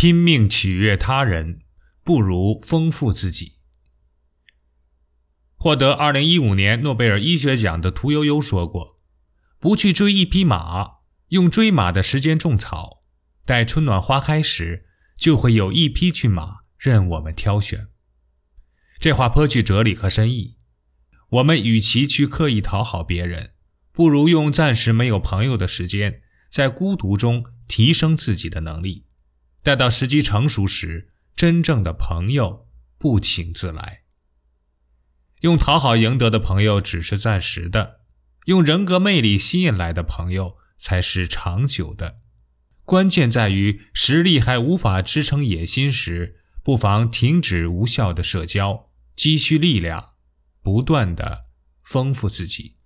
拼命取悦他人，不如丰富自己。获得二零一五年诺贝尔医学奖的屠呦呦说过：“不去追一匹马，用追马的时间种草，待春暖花开时，就会有一匹骏马任我们挑选。”这话颇具哲理和深意。我们与其去刻意讨好别人，不如用暂时没有朋友的时间，在孤独中提升自己的能力。待到时机成熟时，真正的朋友不请自来。用讨好赢得的朋友只是暂时的，用人格魅力吸引来的朋友才是长久的。关键在于实力还无法支撑野心时，不妨停止无效的社交，积蓄力量，不断的丰富自己。